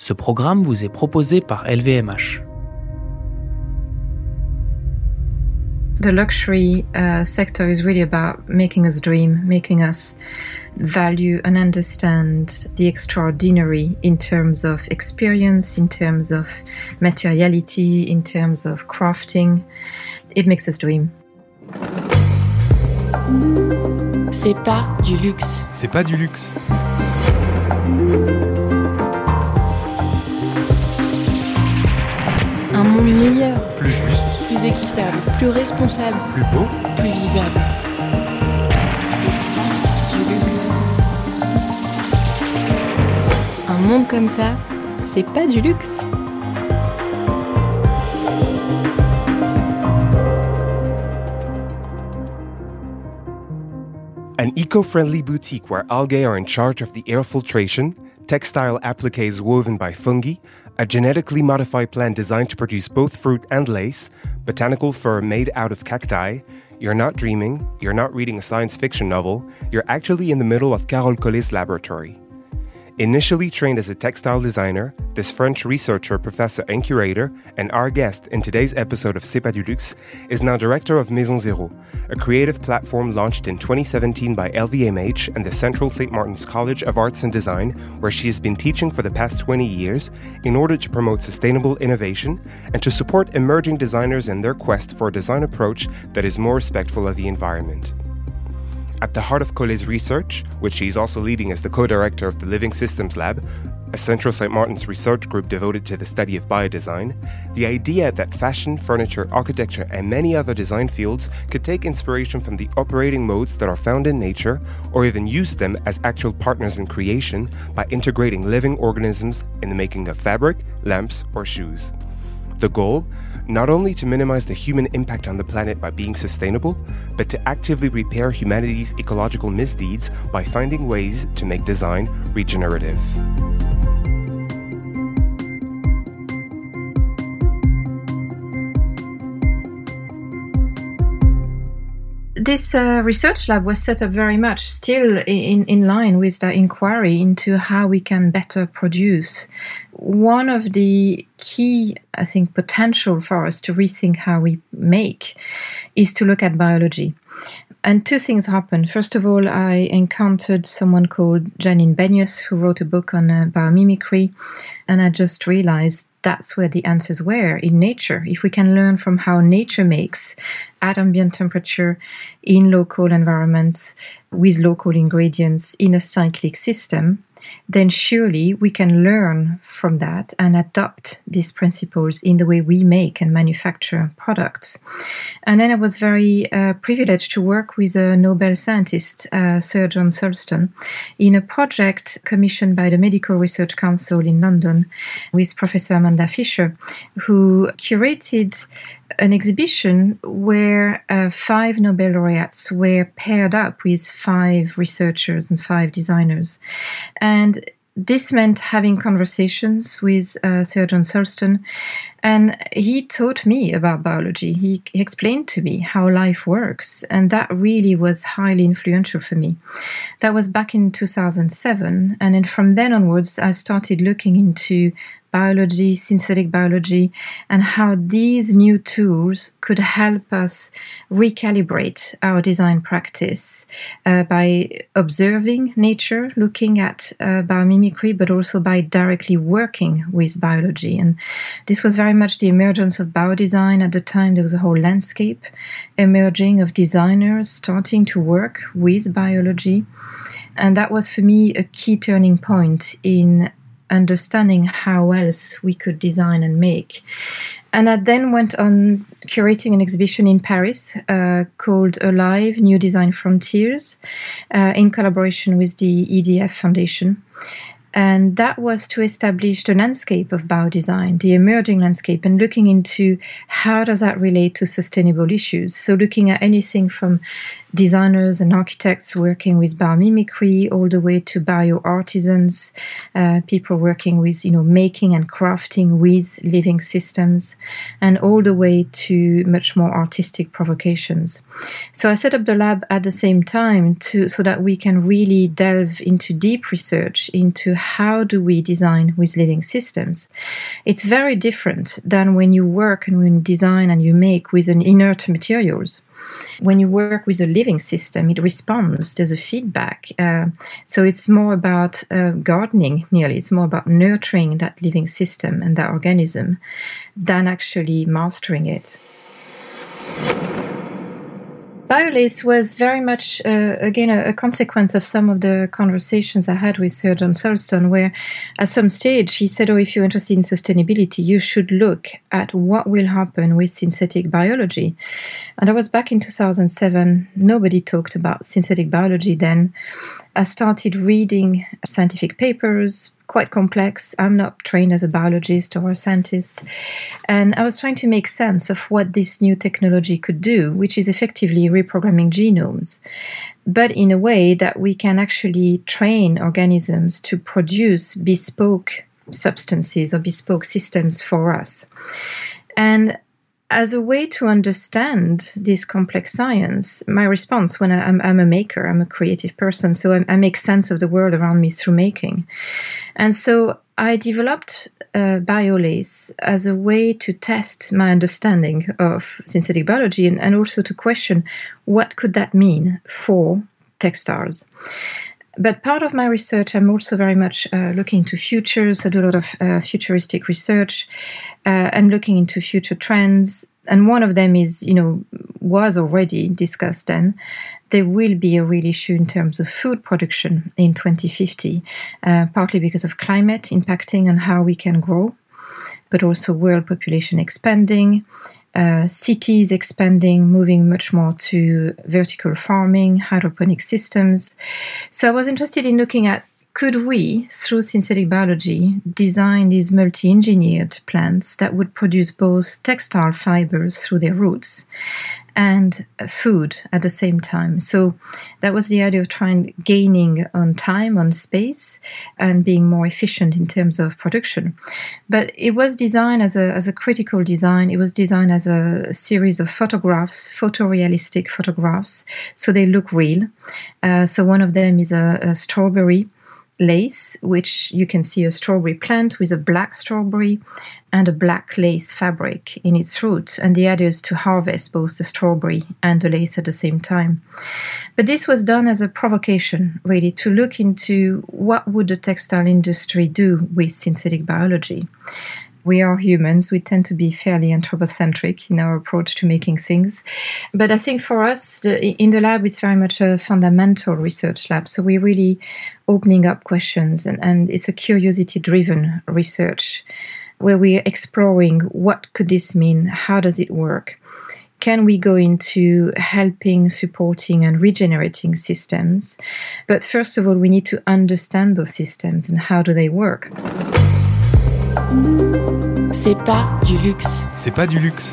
Ce programme vous est proposé par LVMH. The luxury uh, sector is really about making us dream, making us value and understand the extraordinary in terms of experience, in terms of materiality, in terms of crafting. It makes us dream. C'est pas du luxe. C'est pas du luxe. Meilleur, Plus juste, plus équitable, plus responsable, plus beau. plus vivable. Un monde comme ça, c'est pas du luxe. An eco friendly boutique where algae are in charge of the air filtration, textile appliques woven by fungi, a genetically modified plant designed to produce both fruit and lace, botanical fur made out of cacti. You're not dreaming, you're not reading a science fiction novel, you're actually in the middle of Carole Collet's laboratory. Initially trained as a textile designer, this French researcher, professor, and curator, and our guest in today's episode of C'est pas du luxe, is now director of Maison Zéro, a creative platform launched in 2017 by LVMH and the Central St. Martin's College of Arts and Design, where she has been teaching for the past 20 years in order to promote sustainable innovation and to support emerging designers in their quest for a design approach that is more respectful of the environment. At the heart of Collet's research, which she is also leading as the co director of the Living Systems Lab, a Central St. Martin's research group devoted to the study of biodesign, the idea that fashion, furniture, architecture, and many other design fields could take inspiration from the operating modes that are found in nature, or even use them as actual partners in creation by integrating living organisms in the making of fabric, lamps, or shoes. The goal? Not only to minimize the human impact on the planet by being sustainable, but to actively repair humanity's ecological misdeeds by finding ways to make design regenerative. This uh, research lab was set up very much still in, in line with the inquiry into how we can better produce. One of the key, I think, potential for us to rethink how we make is to look at biology. And two things happened. First of all, I encountered someone called Janine Benyus who wrote a book on uh, biomimicry, and I just realized that's where the answers were in nature. If we can learn from how nature makes at ambient temperature in local environments with local ingredients in a cyclic system, then surely we can learn from that and adopt these principles in the way we make and manufacture products. And then I was very uh, privileged to work with a Nobel scientist, uh, Sir John Sulston, in a project commissioned by the Medical Research Council in London with Professor Amanda Fisher, who curated an exhibition where uh, five Nobel laureates were paired up with five researchers and five designers. And this meant having conversations with uh, Sir John Sulston, and he taught me about biology. He explained to me how life works, and that really was highly influential for me. That was back in 2007, and then from then onwards, I started looking into biology, synthetic biology, and how these new tools could help us recalibrate our design practice uh, by observing nature, looking at uh, biomimicry, but also by directly working with biology. And this was very much the emergence of biodesign. At the time, there was a whole landscape emerging of designers starting to work with biology. And that was for me a key turning point in understanding how else we could design and make. And I then went on curating an exhibition in Paris uh, called Alive New Design Frontiers uh, in collaboration with the EDF Foundation. And that was to establish the landscape of biodesign, the emerging landscape, and looking into how does that relate to sustainable issues. So looking at anything from designers and architects working with biomimicry, all the way to bio artisans, uh, people working with you know making and crafting with living systems, and all the way to much more artistic provocations. So I set up the lab at the same time to so that we can really delve into deep research into how do we design with living systems. It's very different than when you work and when you design and you make with an inert materials. When you work with a living system, it responds. There's a feedback. Uh, so it's more about uh, gardening, nearly. It's more about nurturing that living system and that organism than actually mastering it. Biolace was very much, uh, again, a, a, consequence of some of the conversations I had with Sir John Sulston, where at some stage he said, Oh, if you're interested in sustainability, you should look at what will happen with synthetic biology. And I was back in 2007. Nobody talked about synthetic biology then. I started reading scientific papers, quite complex. I'm not trained as a biologist or a scientist. And I was trying to make sense of what this new technology could do, which is effectively reprogramming genomes, but in a way that we can actually train organisms to produce bespoke substances or bespoke systems for us. And as a way to understand this complex science, my response when I, am a maker, I'm a creative person, so I, I, make sense of the world around me through making. And so I developed uh, as a way to test my understanding of synthetic biology and, and also to question what could that mean for textiles but part of my research, I'm also very much uh, looking into futures. I do a lot of uh, futuristic research uh, and looking into future trends. And one of them is, you know, was already discussed then. There will be a real issue in terms of food production in 2050, uh, partly because of climate impacting on how we can grow, but also world population expanding uh, cities expanding, moving much more to vertical farming, hydroponic systems. So I was interested in looking at could we, through synthetic biology, design these multi engineered plants that would produce both textile fibers through their roots and food at the same time. So that was the idea of trying gaining on time, on space, and being more efficient in terms of production. But it was designed as a as a critical design. It was designed as a series of photographs, photorealistic photographs, so they look real. Uh, so one of them is a, a strawberry lace, which you can see a strawberry plant with a black strawberry and a black lace fabric in its root. And the idea is to harvest both the strawberry and the lace at the same time. But this was done as a provocation, really, to look into what would the textile industry do with synthetic biology we are humans. We tend to be fairly anthropocentric in our approach to making things. But I think for us, the, in the lab, it's very much a fundamental research lab. So we're really opening up questions, and, and it's a curiosity driven research where we're exploring what could this mean? How does it work? Can we go into helping, supporting, and regenerating systems? But first of all, we need to understand those systems and how do they work. C'est pas du luxe. C'est pas du luxe.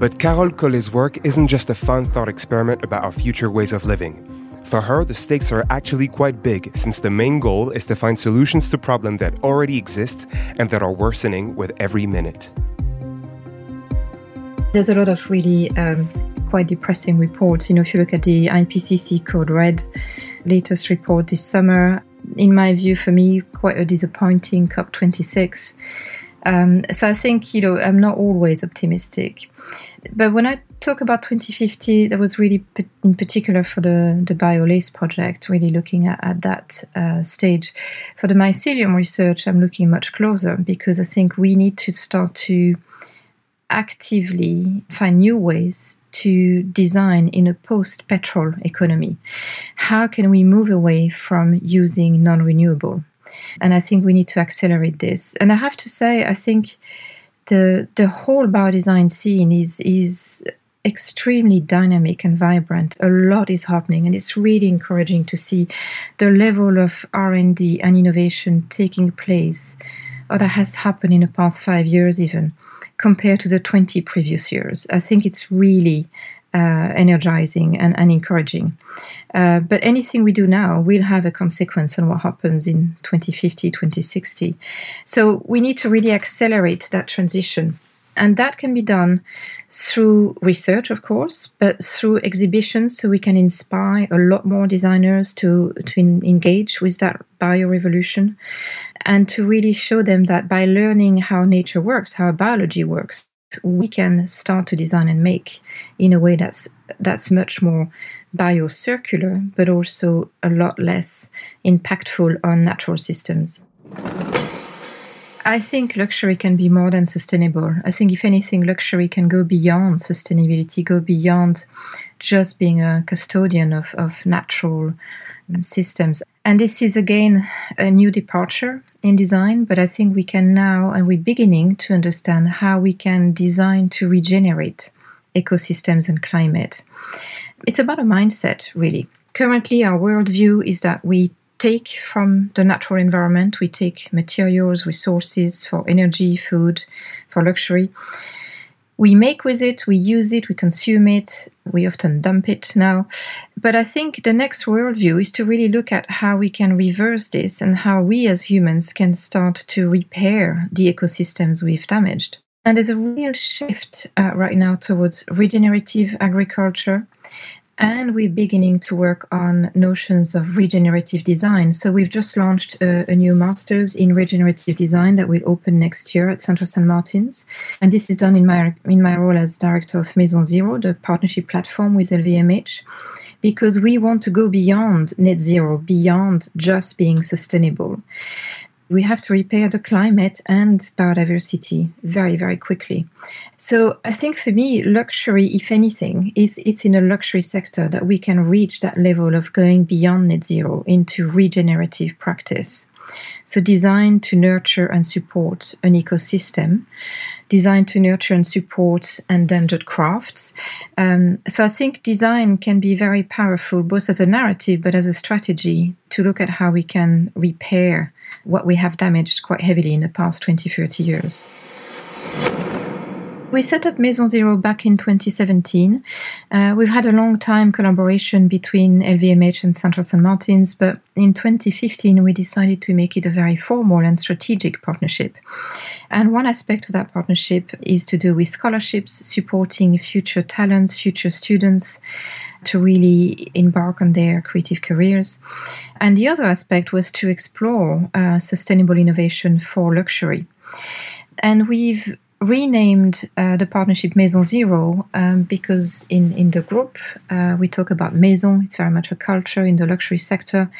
But Carole Collet's work isn't just a fun thought experiment about our future ways of living. For her, the stakes are actually quite big, since the main goal is to find solutions to problems that already exist and that are worsening with every minute. There's a lot of really um, quite depressing reports. You know, if you look at the IPCC Code Red latest report this summer, in my view, for me, quite a disappointing COP26. Um, so I think, you know, I'm not always optimistic. But when I talk about 2050, that was really in particular for the, the BioLace project, really looking at, at that uh, stage. For the mycelium research, I'm looking much closer because I think we need to start to actively find new ways to design in a post petrol economy. How can we move away from using non renewable? And I think we need to accelerate this. And I have to say, I think the the whole biodesign scene is is extremely dynamic and vibrant a lot is happening and it's really encouraging to see the level of r&d and innovation taking place or that has happened in the past five years even compared to the 20 previous years. I think it's really uh, energizing and, and encouraging. Uh, but anything we do now will have a consequence on what happens in 2050, 2060. So we need to really accelerate that transition. And that can be done through research, of course, but through exhibitions so we can inspire a lot more designers to, to in, engage with that biorevolution and to really show them that by learning how nature works, how biology works, we can start to design and make in a way that's that's much more biocircular, but also a lot less impactful on natural systems. I think luxury can be more than sustainable. I think, if anything, luxury can go beyond sustainability, go beyond just being a custodian of, of natural um, systems. And this is again a new departure in design, but I think we can now, and we're beginning to understand how we can design to regenerate ecosystems and climate. It's about a mindset, really. Currently, our worldview is that we take from the natural environment. We take materials, resources for energy, food, for luxury. We make with it, we use it, we consume it, we often dump it now. But I think the next worldview is to really look at how we can reverse this and how we as humans can start to repair the ecosystems we've damaged. And there's a real shift uh, right now towards regenerative agriculture and we're beginning to work on notions of regenerative design. So we've just launched a, a, new master's in regenerative design that will open next year at Central St. Martin's, and this is done in my in my role as director of Maison Zero, the partnership platform with LVMH. Because we want to go beyond net zero, beyond just being sustainable we have to repair the climate and biodiversity very very quickly. So i think for me luxury if anything is it's in a luxury sector that we can reach that level of going beyond net zero into regenerative practice. So designed to nurture and support an ecosystem designed to nurture and support endangered crafts. Um, so I think design can be very powerful, both as a narrative but as a strategy to look at how we can repair what we have damaged quite heavily in the past 20, 30 years. We set up Maison Zero back in 2017. Uh, we've had a long time collaboration between LVMH and Central St. Martin's, but in 2015 we decided to make it a very formal and strategic partnership. And one aspect of that partnership is to do with scholarships, supporting future talents, future students to really embark on their creative careers. And the other aspect was to explore uh, sustainable innovation for luxury. And we've renamed uh, the partnership Maison Zero um, because in, in the group uh, we talk about maison. It's very much a culture in the luxury sector,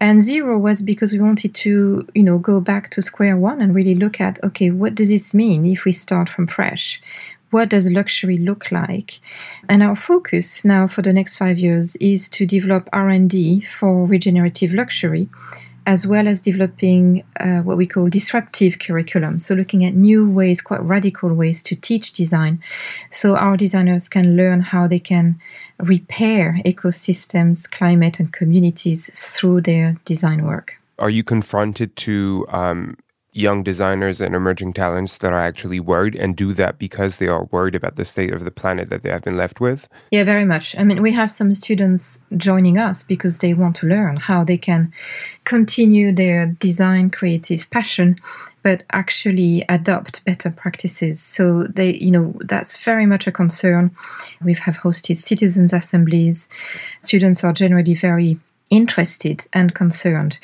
and zero was because we wanted to you know go back to square one and really look at okay what does this mean if we start from fresh. What does luxury look like? And our focus now for the next five years is to develop R&D for regenerative luxury as well as developing uh, what we call disruptive curriculum. So, looking at new ways, quite radical ways to teach design. So, our designers can learn how they can repair ecosystems, climate, and communities through their design work. Are you confronted to um, young designers and emerging talents that are actually worried and do that because they are worried about the state of the planet that they have been left with? Yeah, very much. I mean, we have some students joining us because they want to learn how they can continue their design creative passion but actually adopt better practices. So they, you know, that's very much a concern. We have hosted citizens assemblies. Students are generally very interested and concerned.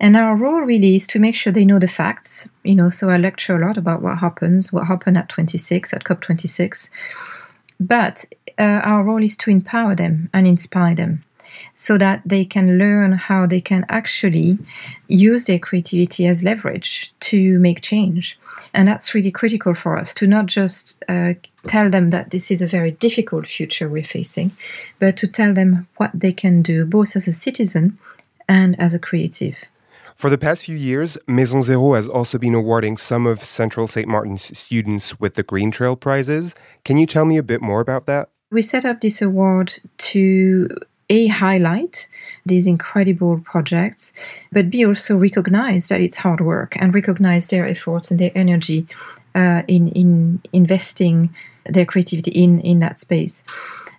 And our role really is to make sure they know the facts. You know, so I lecture a lot about what happens, what happened at 26, at COP26. But uh, our role is to empower them and inspire them so that they can learn how they can actually use their creativity as leverage to make change. And that's really critical for us to not just uh, tell them that this is a very difficult future we're facing, but to tell them what they can do both as a citizen and as a creative. For the past few years, Maison Zero has also been awarding some of Central St. Martin's students with the Green Trail Prizes. Can you tell me a bit more about that? We set up this award to a highlight these incredible projects, but b also recognize that it's hard work and recognize their efforts and their energy uh, in in investing their creativity in in that space.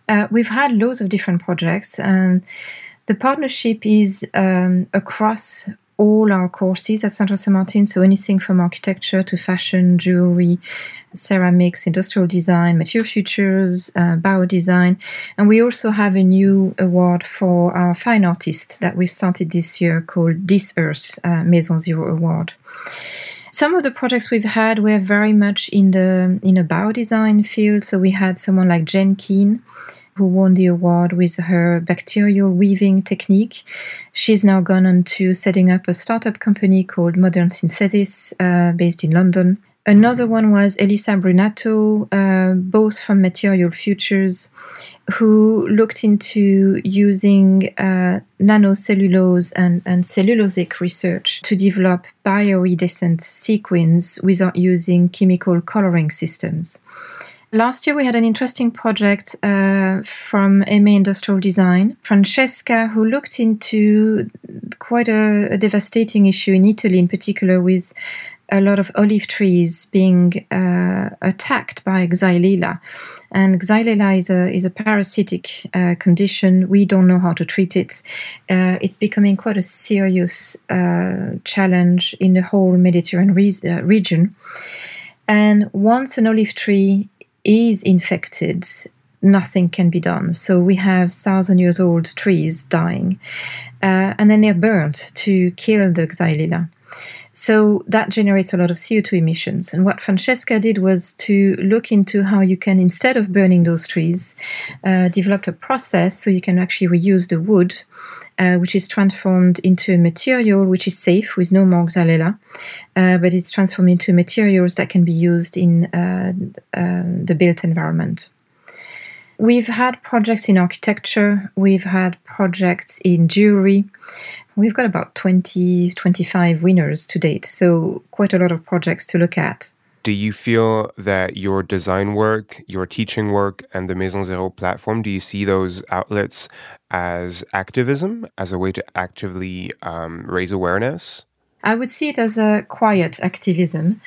Uh, we've had loads of different projects, and the partnership is um, across all our courses at Centre Saint Martin. So anything from architecture to fashion, jewelry, ceramics, industrial design, material futures, uh, biodesign. And we also have a new award for our fine artist that we've started this year called This Earth uh, Maison Zero Award. Some of the projects we've had were very much in the in a biodesign field. So we had someone like Jen Keane, who won the award with her bacterial weaving technique. She's now gone on to setting up a startup company called Modern Synthesis, uh, based in London. Another one was Elissa Brunato, uh, both from Material Futures, who looked into using uh, nanocellulose and, and cellulosic research to develop bioiridescent sequins without using chemical coloring systems. Last year, we had an interesting project uh, from MA Industrial Design. Francesca, who looked into quite a, a devastating issue in Italy, in particular, with a lot of olive trees being uh, attacked by Xylella. And Xylella is a, is a parasitic uh, condition. We don't know how to treat it. Uh, it's becoming quite a serious uh, challenge in the whole Mediterranean re- uh, region. And once an olive tree is infected, nothing can be done. So we have thousand years old trees dying, uh, and then they're burnt to kill the Xylella. So that generates a lot of CO2 emissions. And what Francesca did was to look into how you can, instead of burning those trees, uh, develop a process so you can actually reuse the wood. Uh, which is transformed into a material which is safe with no more xylella, uh, but it's transformed into materials that can be used in uh, uh, the built environment. We've had projects in architecture, we've had projects in jewelry. We've got about 20, 25 winners to date, so quite a lot of projects to look at. Do you feel that your design work, your teaching work, and the Maison Zero platform, do you see those outlets as activism, as a way to actively um, raise awareness? I would see it as a quiet activism.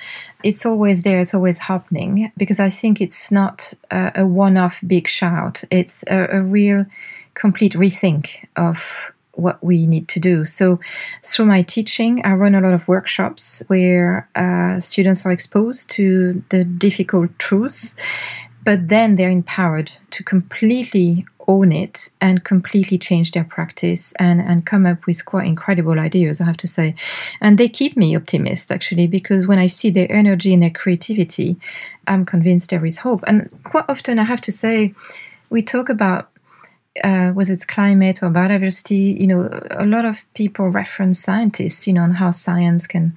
It's always there, it's always happening, because I think it's not a, a one off big shout. It's a, a real complete rethink of what we need to do. So, through my teaching, I run a lot of workshops where uh, students are exposed to the difficult truths, but then they're empowered to completely own it and completely change their practice and, and come up with quite incredible ideas, I have to say. And they keep me optimist, actually, because when I see their energy and their creativity, I'm convinced there is hope. And quite often, I have to say, we talk about uh, whether it's climate or biodiversity, you know, a lot of people reference scientists, you know, on how science can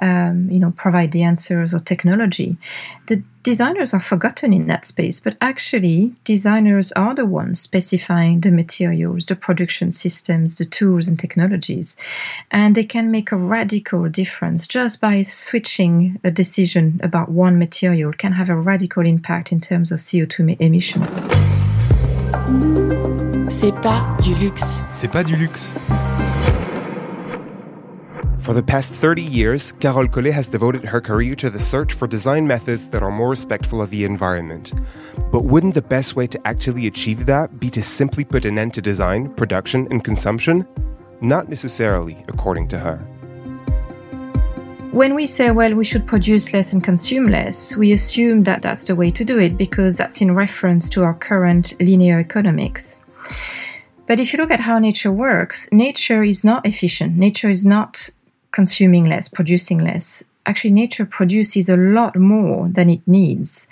um, you know, provide the answers or technology. The designers are forgotten in that space, but actually, designers are the ones specifying the materials, the production systems, the tools and technologies. And they can make a radical difference just by switching a decision about one material, can have a radical impact in terms of CO2 emission. C'est pas du luxe. C'est pas du luxe. For the past 30 years, Carole Collet has devoted her career to the search for design methods that are more respectful of the environment. But wouldn't the best way to actually achieve that be to simply put an end to design, production, and consumption? Not necessarily, according to her. When we say, well, we should produce less and consume less, we assume that that's the way to do it because that's in reference to our current linear economics. But if you look at how nature works, nature is not efficient. Nature is not consuming less, producing less. Actually, nature produces a lot more than it needs.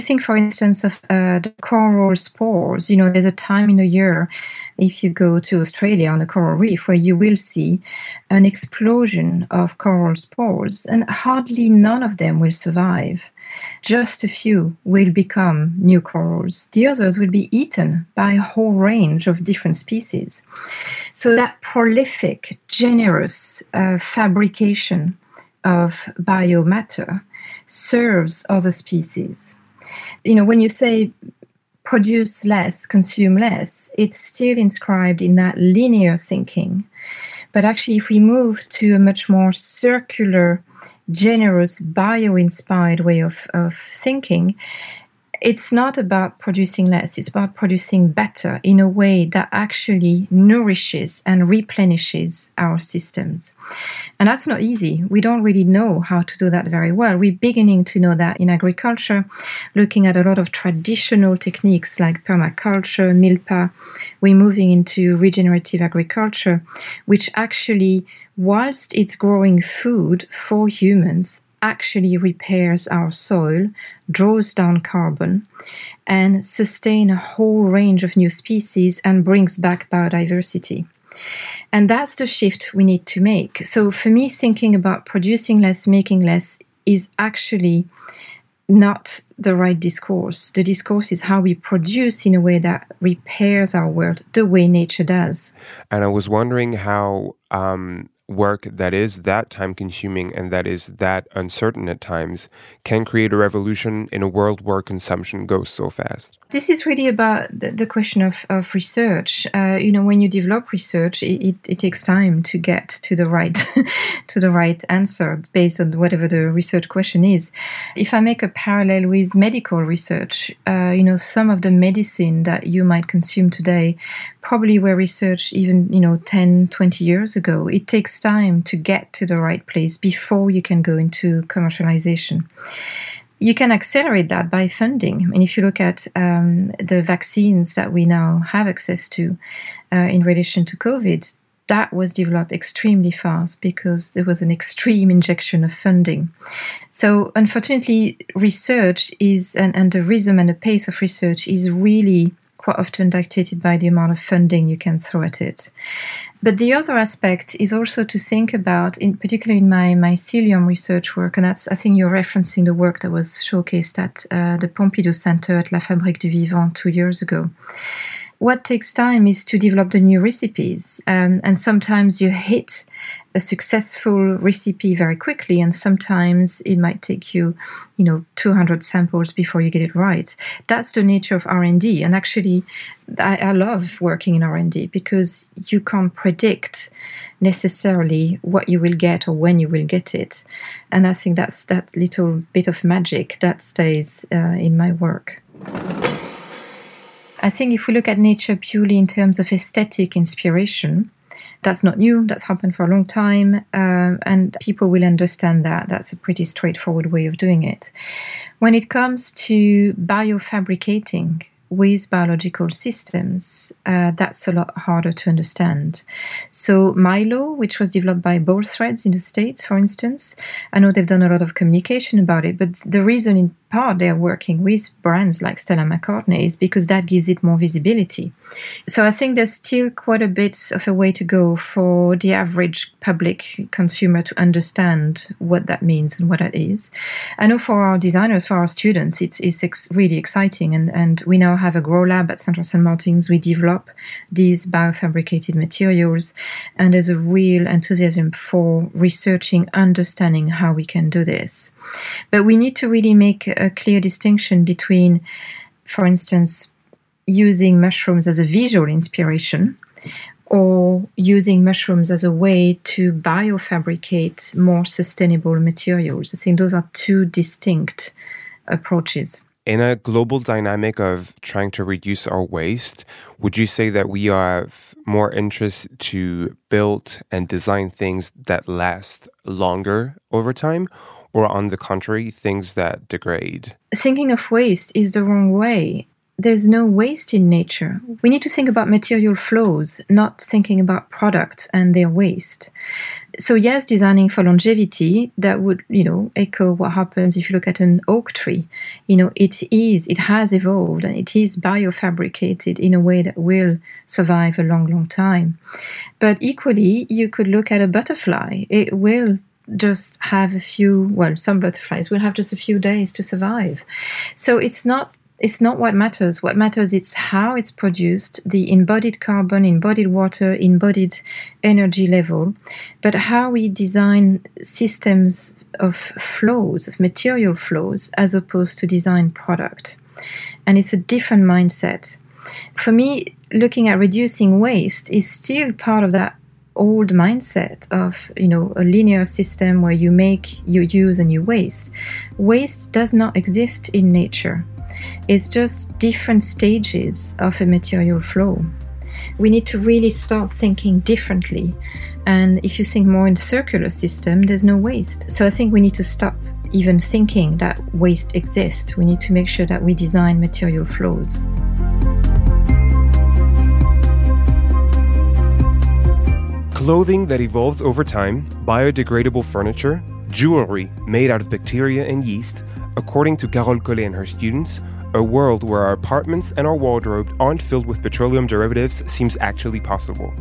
Think, for instance, of uh, the coral spores. You know, there's a time in the year, if you go to Australia on a coral reef, where you will see an explosion of coral spores, and hardly none of them will survive. Just a few will become new corals. The others will be eaten by a whole range of different species. So, that prolific, generous uh, fabrication of biomatter serves other species you know, when you say produce less, consume less, it's still inscribed in that linear thinking. But actually, if we move to a much more circular, generous, bio inspired way of, of thinking, it's not about producing less, it's about producing better in a way that actually nourishes and replenishes our systems. And that's not easy. We don't really know how to do that very well. We're beginning to know that in agriculture, looking at a lot of traditional techniques like permaculture, milpa. We're moving into regenerative agriculture, which actually, whilst it's growing food for humans, actually repairs our soil, draws down carbon, and sustain a whole range of new species and brings back biodiversity. And that's the shift we need to make. So for me, thinking about producing less, making less is actually not the right discourse. The discourse is how we produce in a way that repairs our world the way nature does. And I was wondering how um, work that is that time consuming and that is that uncertain at times can create a revolution in a world where consumption goes so fast? This is really about the, question of, of research. Uh, you know, when you develop research, it, it, it, takes time to get to the right to the right answer based on whatever the research question is. If I make a parallel with medical research, uh, you know, some of the medicine that you might consume today probably were researched even, you know, 10, 20 years ago. It takes time to get to the right place before you can go into commercialization you can accelerate that by funding. I mean, if you look at um, the vaccines that we now have access to uh, in relation to COVID, that was developed extremely fast because there was an extreme injection of funding. So, unfortunately, research is, and, and the rhythm and the pace of research is really quite often dictated by the amount of funding you can throw at it. But the other aspect is also to think about, in particular in my mycelium research work, and that's I think you're referencing the work that was showcased at uh, the Pompidou Center at La Fabrique du Vivant two years ago what takes time is to develop the new recipes. Um, and sometimes you hit a successful recipe very quickly, and sometimes it might take you, you know, 200 samples before you get it right. That's the nature of R&D. And actually, I, I love working in R&D because you can't predict necessarily what you will get or when you will get it. And I think that's that little bit of magic that stays uh, in my work. I think if we look at nature purely in terms of aesthetic inspiration, that's not new. That's happened for a long time, um, and people will understand that. That's a pretty straightforward way of doing it. When it comes to biofabricating, with biological systems, uh, that's a lot harder to understand. So, Mylo, which was developed by Bolt Threads in the States, for instance, I know they've done a lot of communication about it, but the reason in part they're working with brands like Stella McCartney is because that gives it more visibility. So I think there's still quite a bit of a way to go for the average public consumer to understand what that means and what that is. I know for our designers, for our students, it's, it's ex- really exciting. And, and we now have a grow lab at Central St. Martin's. We develop these biofabricated materials, and there's a real enthusiasm for researching, understanding how we can do this. But we need to really make a clear distinction between, for instance, using mushrooms as a visual inspiration or using mushrooms as a way to biofabricate more sustainable materials. I think those are two distinct approaches. In a global dynamic of trying to reduce our waste, would you say that we have more interest to build and design things that last longer over time? or on the contrary, things that degrade? Thinking of waste is the wrong way. There's no waste in nature. We need to think about material flows, not thinking about products and their waste. So yes, designing for longevity, that would, you know, echo what happens if you look at an oak tree. You know, it is, it has evolved and it is biofabricated in a way that will survive a long, long time. But equally, you could look at a butterfly. It will just have a few well some butterflies will have just a few days to survive so it's not it's not what matters. What matters is how it's produced the embodied carbon embodied water embodied energy level but how we design systems of flows of material flows as opposed to design product. And it's a different mindset. For me looking at reducing waste is still part of that old mindset of you know a linear system where you make you use and you waste. Waste does not exist in nature It's just different stages of a material flow. We need to really start thinking differently. And if you think more in circular system, there's no waste. So I think we need to stop even thinking that waste exists. We need to make sure that we design material flows. Clothing that evolves over time, biodegradable furniture, jewelry made out of bacteria and yeast, according to Carole Collet and her students, a world where our apartments and our wardrobe aren't filled with petroleum derivatives seems actually possible.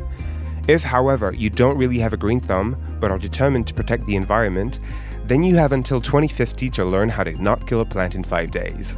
If, however, you don't really have a green thumb but are determined to protect the environment, then you have until 2050 to learn how to not kill a plant in five days.